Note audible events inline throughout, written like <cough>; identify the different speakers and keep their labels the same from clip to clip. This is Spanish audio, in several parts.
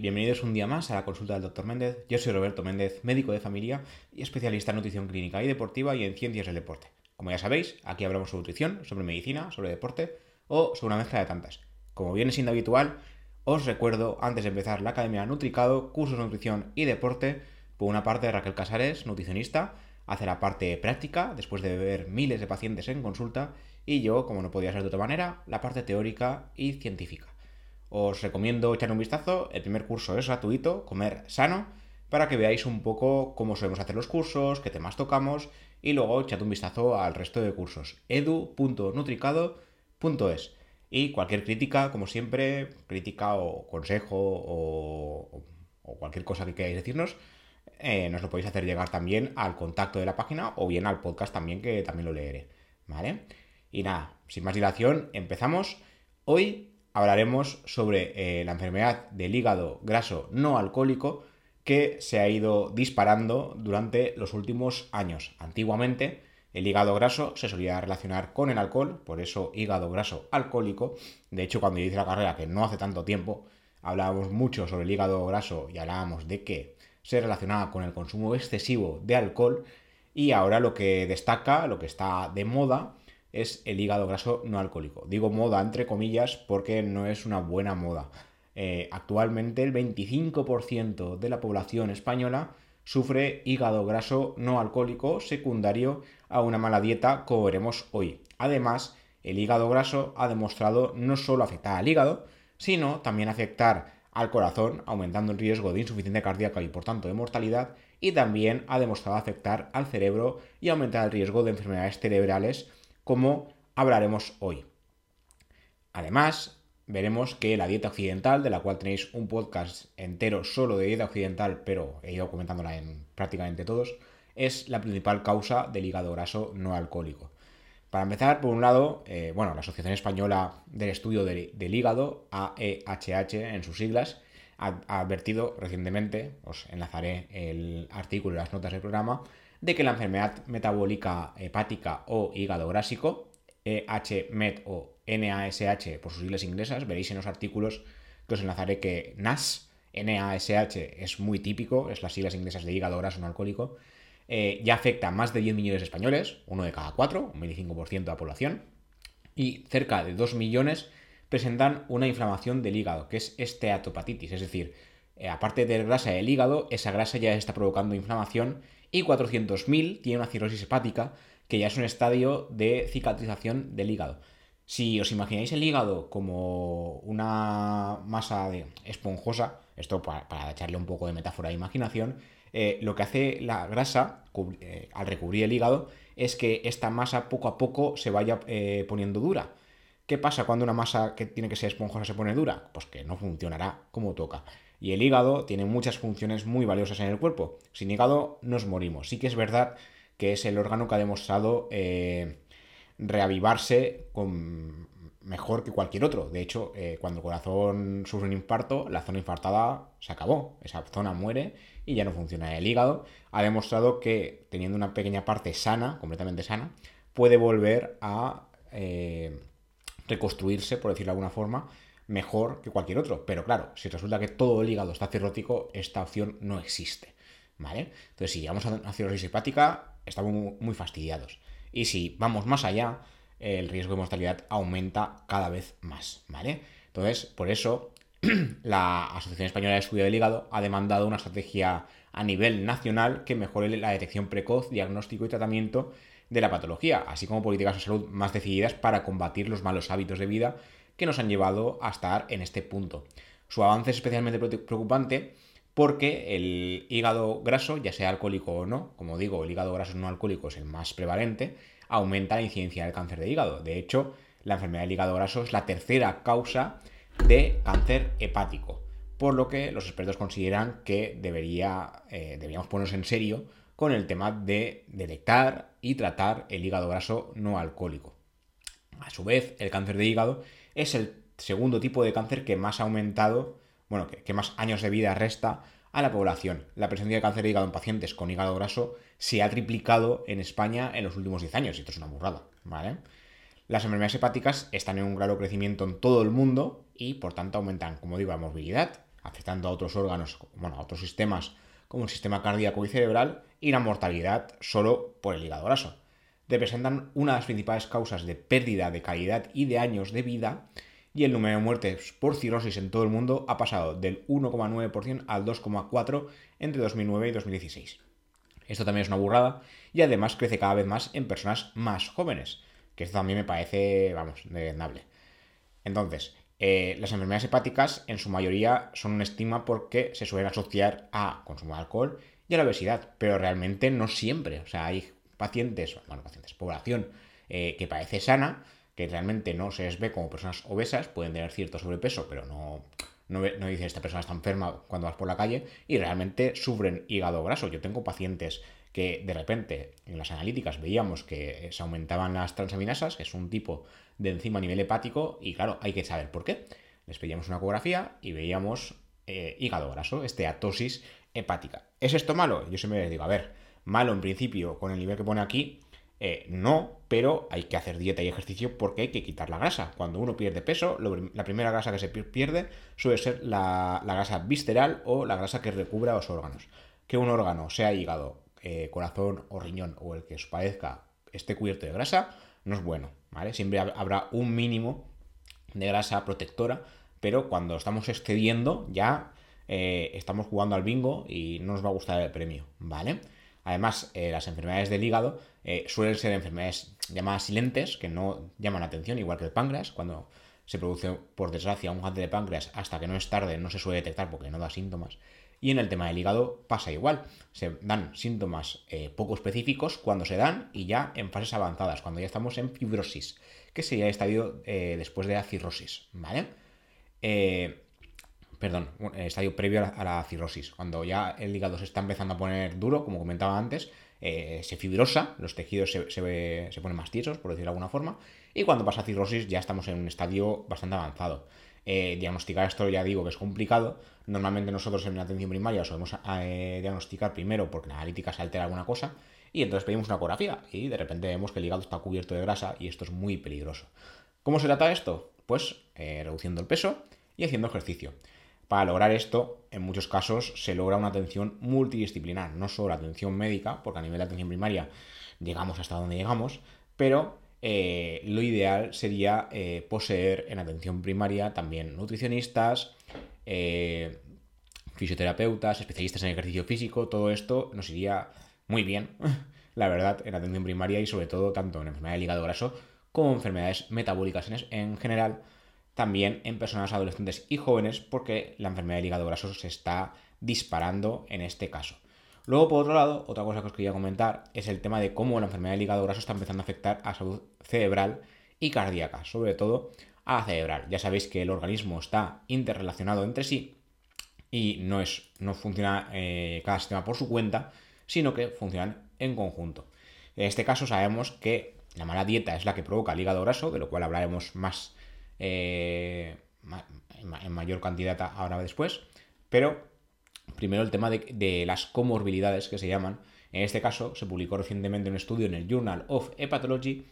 Speaker 1: bienvenidos un día más a la consulta del Dr. Méndez. Yo soy Roberto Méndez, médico de familia y especialista en nutrición clínica y deportiva y en ciencias del deporte. Como ya sabéis, aquí hablamos sobre nutrición, sobre medicina, sobre deporte o sobre una mezcla de tantas. Como viene siendo habitual, os recuerdo, antes de empezar la Academia Nutricado, cursos de nutrición y deporte, por una parte Raquel Casares, nutricionista, hace la parte práctica, después de ver miles de pacientes en consulta, y yo, como no podía ser de otra manera, la parte teórica y científica. Os recomiendo echar un vistazo, el primer curso es gratuito, comer sano, para que veáis un poco cómo solemos hacer los cursos, qué temas tocamos, y luego echad un vistazo al resto de cursos, edu.nutricado.es. Y cualquier crítica, como siempre, crítica o consejo o, cualquier cosa que queráis decirnos, eh, nos lo podéis hacer llegar también al contacto de la página o bien al podcast también, que también lo leeré. ¿Vale? Y nada, sin más dilación, empezamos. Hoy hablaremos sobre eh, la enfermedad del hígado graso no alcohólico que se ha ido disparando durante los últimos años. Antiguamente, el hígado graso se solía relacionar con el alcohol, por eso hígado graso alcohólico. De hecho, cuando yo hice la carrera, que no hace tanto tiempo, hablábamos mucho sobre el hígado graso y hablábamos de que se relacionaba con el consumo excesivo de alcohol. Y ahora lo que destaca, lo que está de moda, es el hígado graso no alcohólico. Digo moda entre comillas porque no es una buena moda. Eh, actualmente el 25% de la población española sufre hígado graso no alcohólico secundario a una mala dieta, como veremos hoy. Además, el hígado graso ha demostrado no solo afectar al hígado, sino también afectar al corazón, aumentando el riesgo de insuficiencia cardíaca y por tanto de mortalidad, y también ha demostrado afectar al cerebro y aumentar el riesgo de enfermedades cerebrales como hablaremos hoy. Además, veremos que la dieta occidental, de la cual tenéis un podcast entero solo de dieta occidental, pero he ido comentándola en prácticamente todos, es la principal causa del hígado graso no alcohólico. Para empezar, por un lado, eh, bueno, la Asociación Española del Estudio del Hígado, AEHH en sus siglas, ha, ha, advertido recientemente, os enlazaré el artículo y las notas del programa, de que la enfermedad metabólica hepática o hígado grásico, EHMET o NASH por sus siglas inglesas, veréis en los artículos que os enlazaré que NAS, NASH es muy típico, es las siglas inglesas de hígado graso no alcohólico, eh, ya afecta a más de 10 millones de españoles, uno de cada cuatro, un 25% de la población, y cerca de 2 millones presentan una inflamación del hígado, que es esteatopatitis, es decir, eh, aparte de grasa del hígado, esa grasa ya está provocando inflamación y 400.000 tiene una cirrosis hepática, que ya es un estadio de cicatrización del hígado. Si os imagináis el hígado como una masa de esponjosa, esto para, echarle un poco de metáfora de imaginación, eh, lo que hace la grasa eh, al recubrir el hígado es que esta masa poco a poco se vaya eh, poniendo dura. ¿Qué pasa cuando una masa que tiene que ser esponjosa se pone dura? Pues que no funcionará como toca. Y el hígado tiene muchas funciones muy valiosas en el cuerpo. Sin hígado nos morimos. Sí que es verdad que es el órgano que ha demostrado eh, reavivarse con mejor que cualquier otro. De hecho, eh, cuando el corazón sufre un infarto, la zona infartada se acabó. Esa zona muere y ya no funciona. El hígado ha demostrado que teniendo una pequeña parte sana, completamente sana, puede volver a eh, reconstruirse, por decirlo de alguna forma, mejor que cualquier otro. Pero claro, si resulta que todo el hígado está cirrótico, esta opción no existe. ¿Vale? Entonces, si llegamos a cirrosis hepática, estamos muy fastidiados. Y si vamos más allá, el riesgo de mortalidad aumenta cada vez más. ¿Vale? Entonces, por eso, <clears throat> la Asociación Española de Estudio del Hígado ha demandado una estrategia a nivel nacional que mejore la detección precoz, diagnóstico y tratamiento de la patología, así como políticas de salud más decididas para combatir los malos hábitos de vida que nos han llevado a estar en este punto. Su avance es especialmente preocupante porque el hígado graso, ya sea alcohólico o no, como digo, el hígado graso no alcohólico es el más prevalente, aumenta la incidencia del cáncer de hígado. De hecho, la enfermedad del hígado graso es la tercera causa de cáncer hepático, por lo que los expertos consideran que debería, eh, deberíamos ponernos en serio con el tema de detectar y tratar el hígado graso no alcohólico. A su vez, el cáncer de hígado es el segundo tipo de cáncer que más ha aumentado, bueno, que, más años de vida resta a la población. La presencia de cáncer de hígado en pacientes con hígado graso se ha triplicado en España en los últimos 10 años, y esto es una burrada, ¿vale? Las enfermedades hepáticas están en un grado crecimiento en todo el mundo y por tanto aumentan, como digo, la movilidad, afectando a otros órganos, bueno, a otros sistemas como el sistema cardíaco y cerebral, y la mortalidad solo por el hígado graso. Representan una de las principales causas de pérdida de calidad y de años de vida, y el número de muertes por cirrosis en todo el mundo ha pasado del 1,9% al 2,4% entre 2009 y 2016. Esto también es una burrada y además crece cada vez más en personas más jóvenes, que esto también me parece, vamos, desnable. Entonces, eh, las enfermedades hepáticas en su mayoría son un estigma porque se suelen asociar a consumo de alcohol y a la obesidad, pero realmente no siempre. O sea, hay pacientes, bueno, pacientes, población eh, que parece sana, que realmente no se les ve como personas obesas, pueden tener cierto sobrepeso, pero no, no, no dicen esta persona está enferma cuando vas por la calle, y realmente sufren hígado graso. Yo tengo pacientes que de repente en las analíticas veíamos que se aumentaban las transaminasas, que es un tipo de enzima a nivel hepático, y claro, hay que saber por qué. Les pedíamos una ecografía y veíamos eh, hígado graso, esteatosis hepática. ¿Es esto malo? Yo siempre les digo, a ver, malo en principio con el nivel que pone aquí, eh, no, pero hay que hacer dieta y ejercicio porque hay que quitar la grasa. Cuando uno pierde peso, la primera grasa que se pierde suele ser la, grasa visceral o la grasa que recubra los órganos. Que un órgano, sea hígado, eh, corazón o riñón o el que os parezca esté cubierto de grasa, no es bueno, ¿vale? Siempre habrá un mínimo de grasa protectora, pero cuando estamos excediendo ya eh, estamos jugando al bingo y no nos va a gustar el premio, ¿vale? Además, eh, las enfermedades del hígado suelen ser enfermedades llamadas silentes, que no llaman atención, igual que el páncreas. Cuando se produce, por desgracia, un cáncer de páncreas, hasta que no es tarde, no se suele detectar porque no da síntomas. Y en el tema del hígado pasa igual. Se dan síntomas eh, poco específicos cuando se dan y ya en fases avanzadas, cuando ya estamos en fibrosis, que sería el estadio eh, después de la cirrosis, ¿vale? Eh, perdón, estadio previo a la, cirrosis, cuando ya el hígado se está empezando a poner duro, como comentaba antes, se fibrosa, los tejidos se, se, ponen más tiesos, por decirlo de alguna forma, y cuando pasa cirrosis ya estamos en un estadio bastante avanzado. diagnosticar esto ya digo que es complicado, Normalmente nosotros en la atención primaria solemos eh, diagnosticar primero porque la analítica se altera alguna cosa y entonces pedimos una ecografía y de repente vemos que el hígado está cubierto de grasa y esto es muy peligroso. ¿Cómo se trata esto? Pues eh, reduciendo el peso y haciendo ejercicio. Para lograr esto, en muchos casos se logra una atención multidisciplinar, no solo atención médica, porque a nivel de atención primaria llegamos hasta donde llegamos, pero eh, lo ideal sería poseer en atención primaria también nutricionistas, eh, fisioterapeutas, especialistas en ejercicio físico, todo esto nos iría muy bien, <laughs> la verdad, en atención primaria y sobre todo tanto en enfermedad del hígado graso como en enfermedades metabólicas en, general, también en personas adolescentes y jóvenes, porque la enfermedad del hígado graso se está disparando en este caso. Luego, por otro lado, otra cosa que os quería comentar es el tema de cómo la enfermedad del hígado graso está empezando a afectar a salud cerebral y cardíaca, sobre todo a cerebral. Ya sabéis que el organismo está interrelacionado entre sí y no, es, no funciona eh, cada sistema por su cuenta, sino que funcionan en conjunto. En este caso sabemos que la mala dieta es la que provoca el hígado graso, de lo cual hablaremos más eh, en mayor cantidad ahora después, pero primero el tema de, las comorbilidades que se llaman. En este caso se publicó recientemente un estudio en el Journal of Hepatology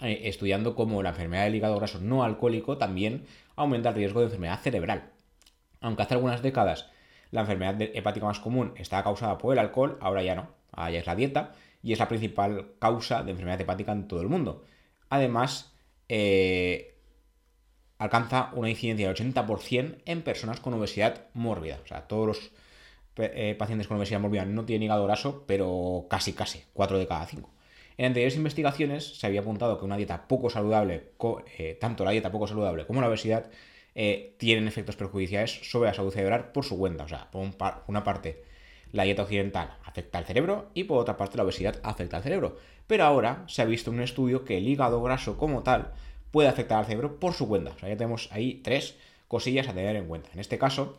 Speaker 1: eh, estudiando cómo la enfermedad del hígado graso no alcohólico también aumenta el riesgo de enfermedad cerebral. Aunque hace algunas décadas la enfermedad hepática más común estaba causada por el alcohol, ahora ya no, ahora ya es la dieta y es la principal causa de enfermedad hepática en todo el mundo. Además, eh, alcanza una incidencia del 80% en personas con obesidad mórbida. O sea, todos los eh, pacientes con obesidad mórbida no tienen hígado graso, pero casi, casi, 4 de cada 5. En anteriores investigaciones se había apuntado que una dieta poco saludable, eh, tanto la dieta poco saludable como la obesidad, eh, tienen efectos perjudiciales sobre la salud cerebral por su cuenta. O sea, por una parte, la dieta occidental afecta al cerebro y por otra parte, la obesidad afecta al cerebro. Pero ahora se ha visto un estudio que el hígado graso como tal puede afectar al cerebro por su cuenta. Ya tenemos ahí tres cosillas a tener en cuenta. En este caso,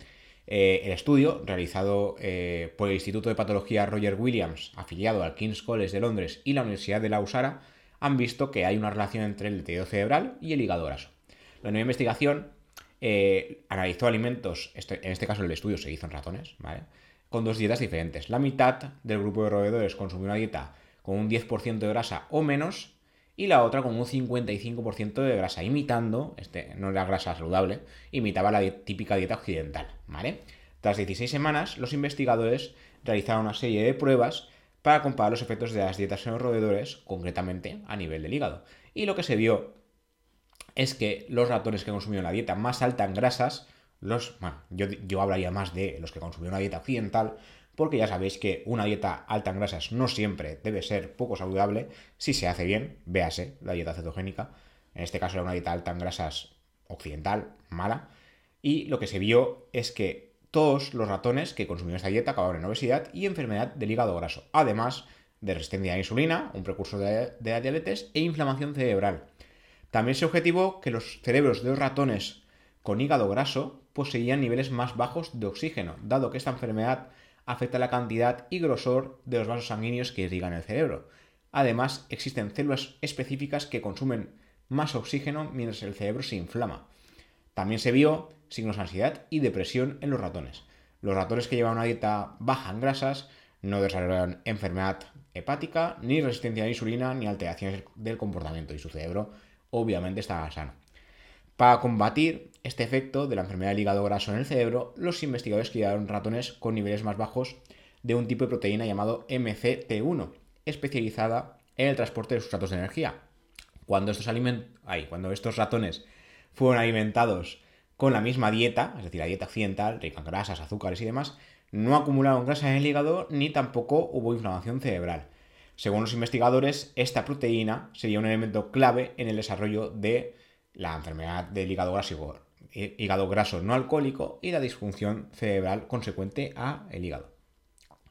Speaker 1: eh, el estudio, realizado eh, por el Instituto de Patología Roger Williams, afiliado al King's College de Londres y la Universidad de Lausara, han visto que hay una relación entre el tejido cerebral y el hígado graso. La nueva investigación eh, analizó alimentos, este, en este caso el estudio se hizo en ratones, con dos dietas diferentes. La mitad del grupo de roedores consumió una dieta con un 10% de grasa o menos y la otra con un 55% de grasa, imitando, este no era grasa saludable, imitaba la típica dieta occidental, ¿vale? Tras 16 semanas, los investigadores realizaron una serie de pruebas para comparar los efectos de las dietas en los roedores, concretamente a nivel del hígado. Y lo que se vio es que los ratones que consumieron la dieta más alta en grasas, los, bueno, yo, yo hablaría más de los que consumieron una dieta occidental, porque ya sabéis que una dieta alta en grasas no siempre debe ser poco saludable, si se hace bien, véase la dieta cetogénica, en este caso era una dieta alta en grasas occidental, mala, y lo que se vio es que todos los ratones que consumieron esta dieta acabaron en obesidad y enfermedad del hígado graso, además de resistencia a la insulina, un precursor de, la diabetes, e inflamación cerebral. También se objetivó que los cerebros de los ratones con hígado graso poseían niveles más bajos de oxígeno, dado que esta enfermedad afecta la cantidad y grosor de los vasos sanguíneos que irrigan el cerebro. Además, existen células específicas que consumen más oxígeno mientras el cerebro se inflama. También se vio signos de ansiedad y depresión en los ratones. Los ratones que llevan una dieta baja en grasas no desarrollaron enfermedad hepática, ni resistencia a la insulina, ni alteraciones del comportamiento y su cerebro obviamente estaba sano. Para combatir este efecto de la enfermedad del hígado graso en el cerebro, los investigadores criaron ratones con niveles más bajos de un tipo de proteína llamado MCT1, especializada en el transporte de sustratos de energía. Cuando estos, cuando estos ratones fueron alimentados con la misma dieta, es decir, la dieta occidental, rica en grasas, azúcares y demás, no acumularon grasa en el hígado ni tampoco hubo inflamación cerebral. Según los investigadores, esta proteína sería un elemento clave en el desarrollo de la enfermedad del hígado graso, hígado graso no alcohólico y la disfunción cerebral consecuente a el hígado.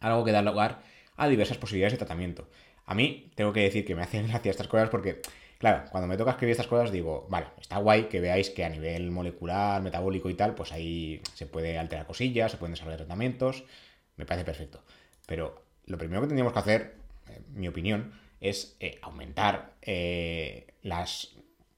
Speaker 1: Algo que da lugar a diversas posibilidades de tratamiento. A mí tengo que decir que me hacen <laughs> gracia estas cosas porque, claro, cuando me toca escribir estas cosas digo, vale, está guay que veáis que a nivel molecular, metabólico y tal, pues ahí se puede alterar cosillas, se pueden desarrollar tratamientos, me parece perfecto. Pero lo primero que tendríamos que hacer mi opinión, es eh, aumentar eh, las,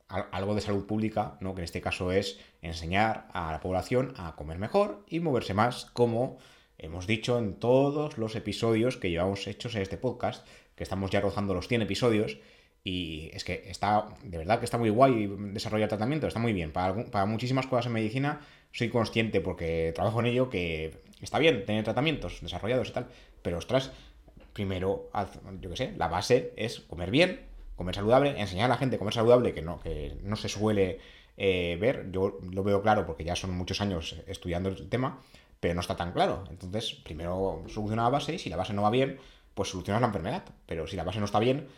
Speaker 1: algo de salud pública, ¿no? que en este caso es enseñar a la población a comer mejor y moverse más, como hemos dicho en todos los episodios que llevamos hechos en este podcast, que estamos ya rozando los 100 episodios, y es que está, de verdad que está muy guay desarrollar tratamiento, está muy bien. Para, muchísimas cosas en medicina soy consciente porque trabajo en ello que está bien tener tratamientos desarrollados y tal, pero ostras, primero, yo qué sé, la base es comer bien, comer saludable, enseñar a la gente a comer saludable, que no, que no se suele eh, ver. Yo lo veo claro porque ya son muchos años estudiando el tema, pero no está tan claro. Entonces, primero soluciona la base y si la base no va bien, pues solucionas la enfermedad. Pero si la base no está bien,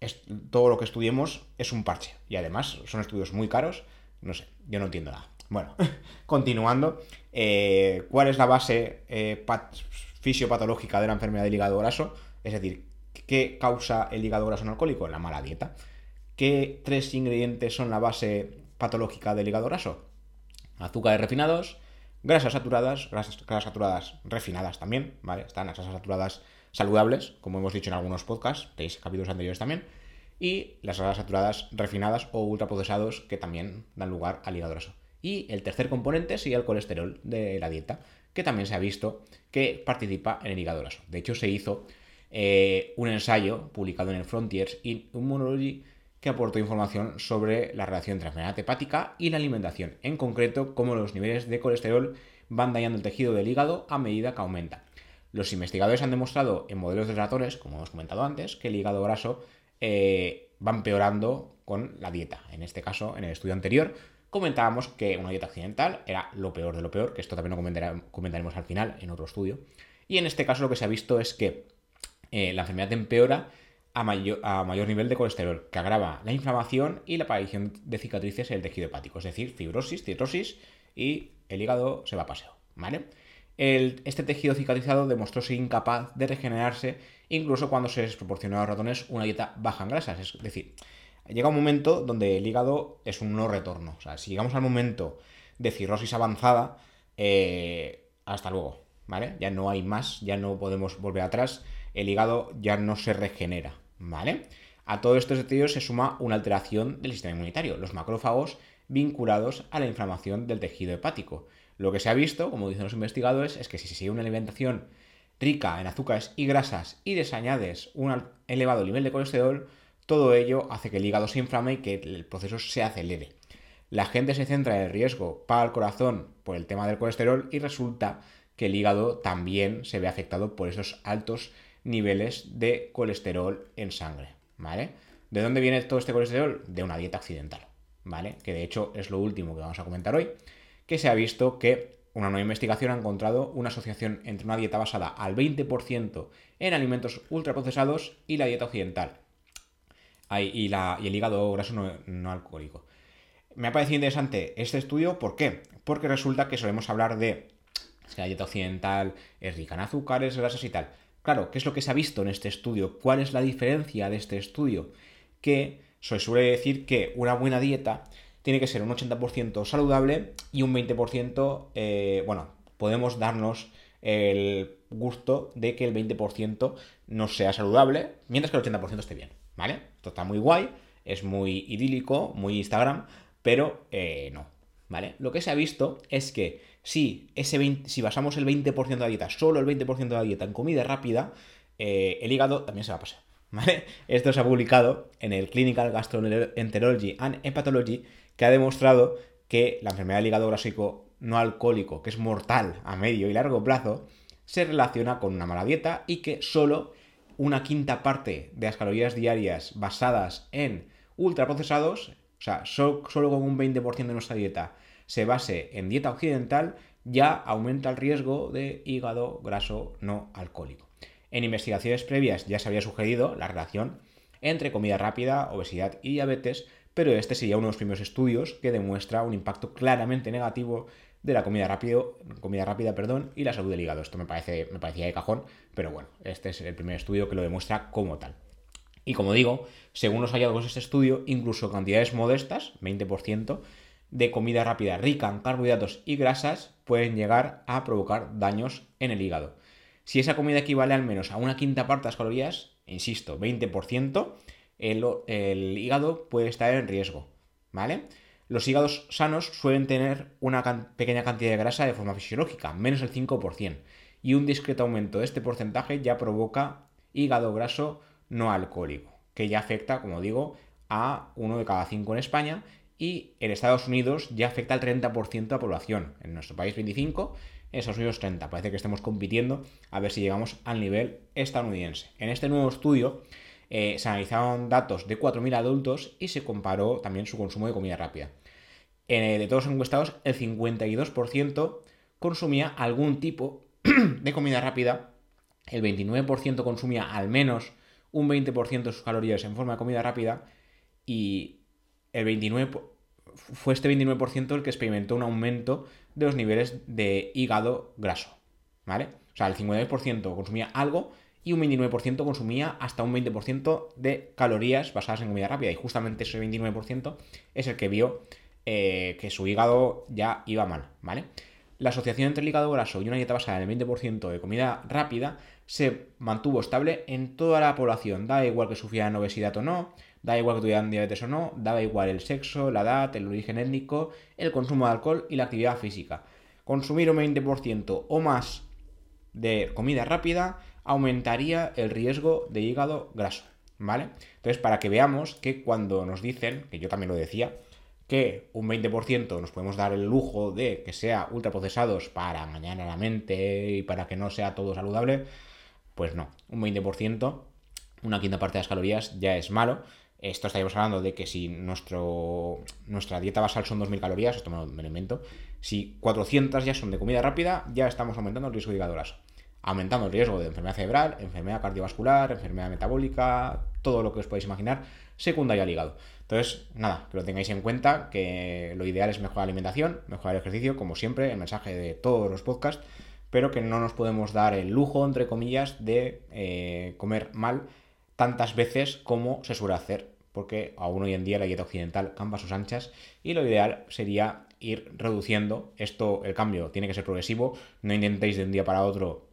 Speaker 1: es, todo lo que estudiemos es un parche. Y además son estudios muy caros. No sé, yo no entiendo nada. Bueno, <laughs> continuando, eh, ¿cuál es la base eh, fisiopatológica de la enfermedad del hígado graso, es decir, ¿qué causa el hígado graso alcohólico? La mala dieta. ¿Qué tres ingredientes son la base patológica del hígado graso? Azúcares refinados, grasas saturadas, grasas, saturadas refinadas también, ¿vale? Están las grasas saturadas saludables, como hemos dicho en algunos podcasts, tenéis capítulos anteriores también, y las grasas saturadas refinadas o ultraprocesados que también dan lugar al hígado graso. Y el tercer componente sería el colesterol de la dieta, que también se ha visto que participa en el hígado graso. De hecho, se hizo eh, un ensayo publicado en el Frontiers in Immunology que aportó información sobre la relación entre la enfermedad hepática y la alimentación, en concreto cómo los niveles de colesterol van dañando el tejido del hígado a medida que aumenta. Los investigadores han demostrado en modelos de ratones, como hemos comentado antes, que el hígado graso eh, va empeorando con la dieta. En este caso, en el estudio anterior, comentábamos que una dieta occidental era lo peor de lo peor, que esto también lo comentaremos al final en otro estudio. Y en este caso lo que se ha visto es que eh, la enfermedad empeora a mayor, a mayor nivel de colesterol, que agrava la inflamación y la aparición de cicatrices en el tejido hepático, es decir, fibrosis, cirrosis y el hígado se va a paseo, ¿vale? este tejido cicatrizado demostró ser incapaz de regenerarse incluso cuando se les proporcionó a los ratones una dieta baja en grasas, es decir, llega un momento donde el hígado es un no retorno. O sea, si llegamos al momento de cirrosis avanzada, eh, hasta luego, ¿vale? Ya no hay más, ya no podemos volver atrás, el hígado ya no se regenera, ¿vale? A todo esto se suma una alteración del sistema inmunitario, los macrófagos vinculados a la inflamación del tejido hepático. Lo que se ha visto, como dicen los investigadores, es que si se sigue una alimentación rica en azúcares y grasas y desañades un elevado nivel de colesterol, todo ello hace que el hígado se inflame y que el proceso se acelere. La gente se centra en el riesgo para el corazón por el tema del colesterol y resulta que el hígado también se ve afectado por esos altos niveles de colesterol en sangre, ¿vale? ¿De dónde viene todo este colesterol? De una dieta accidental, ¿vale? Que de hecho es lo último que vamos a comentar hoy, que se ha visto que una nueva investigación ha encontrado una asociación entre una dieta basada al 20% en alimentos ultraprocesados y la dieta occidental. y, el hígado graso no, alcohólico. Me ha parecido interesante este estudio, ¿por qué? Porque resulta que solemos hablar de que la dieta occidental es rica en azúcares, grasas y tal. Claro, ¿qué es lo que se ha visto en este estudio? ¿Cuál es la diferencia de este estudio? Que se suele decir que una buena dieta tiene que ser un 80% saludable y un 20%, eh, bueno, podemos darnos el gusto de que el 20% no sea saludable, mientras que el 80% esté bien, ¿vale? Esto está muy guay, es muy idílico, muy Instagram, pero eh, no, ¿vale? Lo que se ha visto es que si, ese si basamos el 20% de la dieta, solo el 20% de la dieta en comida rápida, eh, el hígado también se va a pasar, <laughs> ¿vale? Esto se ha publicado en el Clinical Gastroenterology and Hepatology que ha demostrado que la enfermedad del hígado graso no alcohólico, que es mortal a medio y largo plazo, se relaciona con una mala dieta y que solo una quinta parte de las calorías diarias basadas en ultraprocesados, o sea, solo, con un 20% de nuestra dieta se base en dieta occidental, ya aumenta el riesgo de hígado graso no alcohólico. En investigaciones previas ya se había sugerido la relación entre comida rápida, obesidad y diabetes, pero este sería uno de los primeros estudios que demuestra un impacto claramente negativo de la comida, rápida y la salud del hígado. Esto me, parece, me parecía de cajón, pero bueno, este es el primer estudio que lo demuestra como tal. Y como digo, según los hallazgos de este estudio, incluso cantidades modestas, 20%, de comida rápida rica en carbohidratos y grasas pueden llegar a provocar daños en el hígado. Si esa comida equivale al menos a una quinta parte de las calorías, insisto, 20%, el, hígado puede estar en riesgo, ¿vale? Los hígados sanos suelen tener una pequeña cantidad de grasa de forma fisiológica, menos el 5%, y un discreto aumento de este porcentaje ya provoca hígado graso no alcohólico, que ya afecta, como digo, a uno de cada cinco en España y en Estados Unidos ya afecta al 30% de la población. En nuestro país 25, en Estados Unidos 30. Parece que estemos compitiendo a ver si llegamos al nivel estadounidense. En este nuevo estudio eh, se analizaron datos de 4.000 adultos y se comparó también su consumo de comida rápida. Eh, de todos los encuestados, el 52% consumía algún tipo <clears throat> de comida rápida, el 29% consumía al menos un 20% de sus calorías en forma de comida rápida y el 29% fue este 29% el que experimentó un aumento de los niveles de hígado graso, ¿vale? O sea, el 59% consumía algo y un 29% consumía hasta un 20% de calorías basadas en comida rápida. Y justamente ese 29% es el que vio eh, que su hígado ya iba mal, ¿vale? La asociación entre el hígado graso y una dieta basada en el 20% de comida rápida se mantuvo estable en toda la población. Da igual que sufrieran obesidad o no, da igual que tuvieran diabetes o no, daba igual el sexo, la edad, el origen étnico, el consumo de alcohol y la actividad física. Consumir un 20% o más de comida rápida aumentaría el riesgo de hígado graso, ¿vale? Entonces, para que veamos que cuando nos dicen, que yo también lo decía, que un 20% nos podemos dar el lujo de que sea ultraprocesados para mañana la mente y para que no sea todo saludable, pues no, un 20%, una quinta parte de las calorías ya es malo. Esto estaríamos hablando de que si nuestro, nuestra dieta basal son 2.000 calorías, esto me lo, invento, si 400 ya son de comida rápida, ya estamos aumentando el riesgo de hígado graso aumentando el riesgo de enfermedad cerebral, enfermedad cardiovascular, enfermedad metabólica, todo lo que os podéis imaginar, secundaria al hígado. Entonces, nada, que lo tengáis en cuenta, que lo ideal es mejorar la alimentación, mejorar el ejercicio, como siempre, el mensaje de todos los podcasts, pero que no nos podemos dar el lujo, entre comillas, de eh, comer mal tantas veces como se suele hacer, porque aún hoy en día la dieta occidental campa sus anchas y lo ideal sería ir reduciendo esto, el cambio tiene que ser progresivo, no intentéis de un día para otro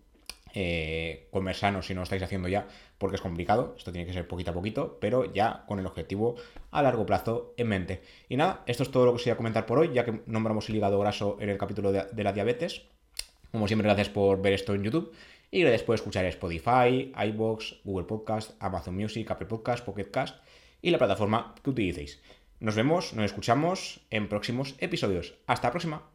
Speaker 1: eh, comer sano si no lo estáis haciendo ya, porque es complicado, esto tiene que ser poquito a poquito, pero ya con el objetivo a largo plazo en mente. Y nada, esto es todo lo que os iba a comentar por hoy, ya que nombramos el hígado graso en el capítulo de, la diabetes. Como siempre, gracias por ver esto en YouTube y por escuchar Spotify, iBox, Google Podcast, Amazon Music, Apple Podcast, Pocket Cast y la plataforma que utilicéis. Nos vemos, nos escuchamos en próximos episodios. Hasta la próxima.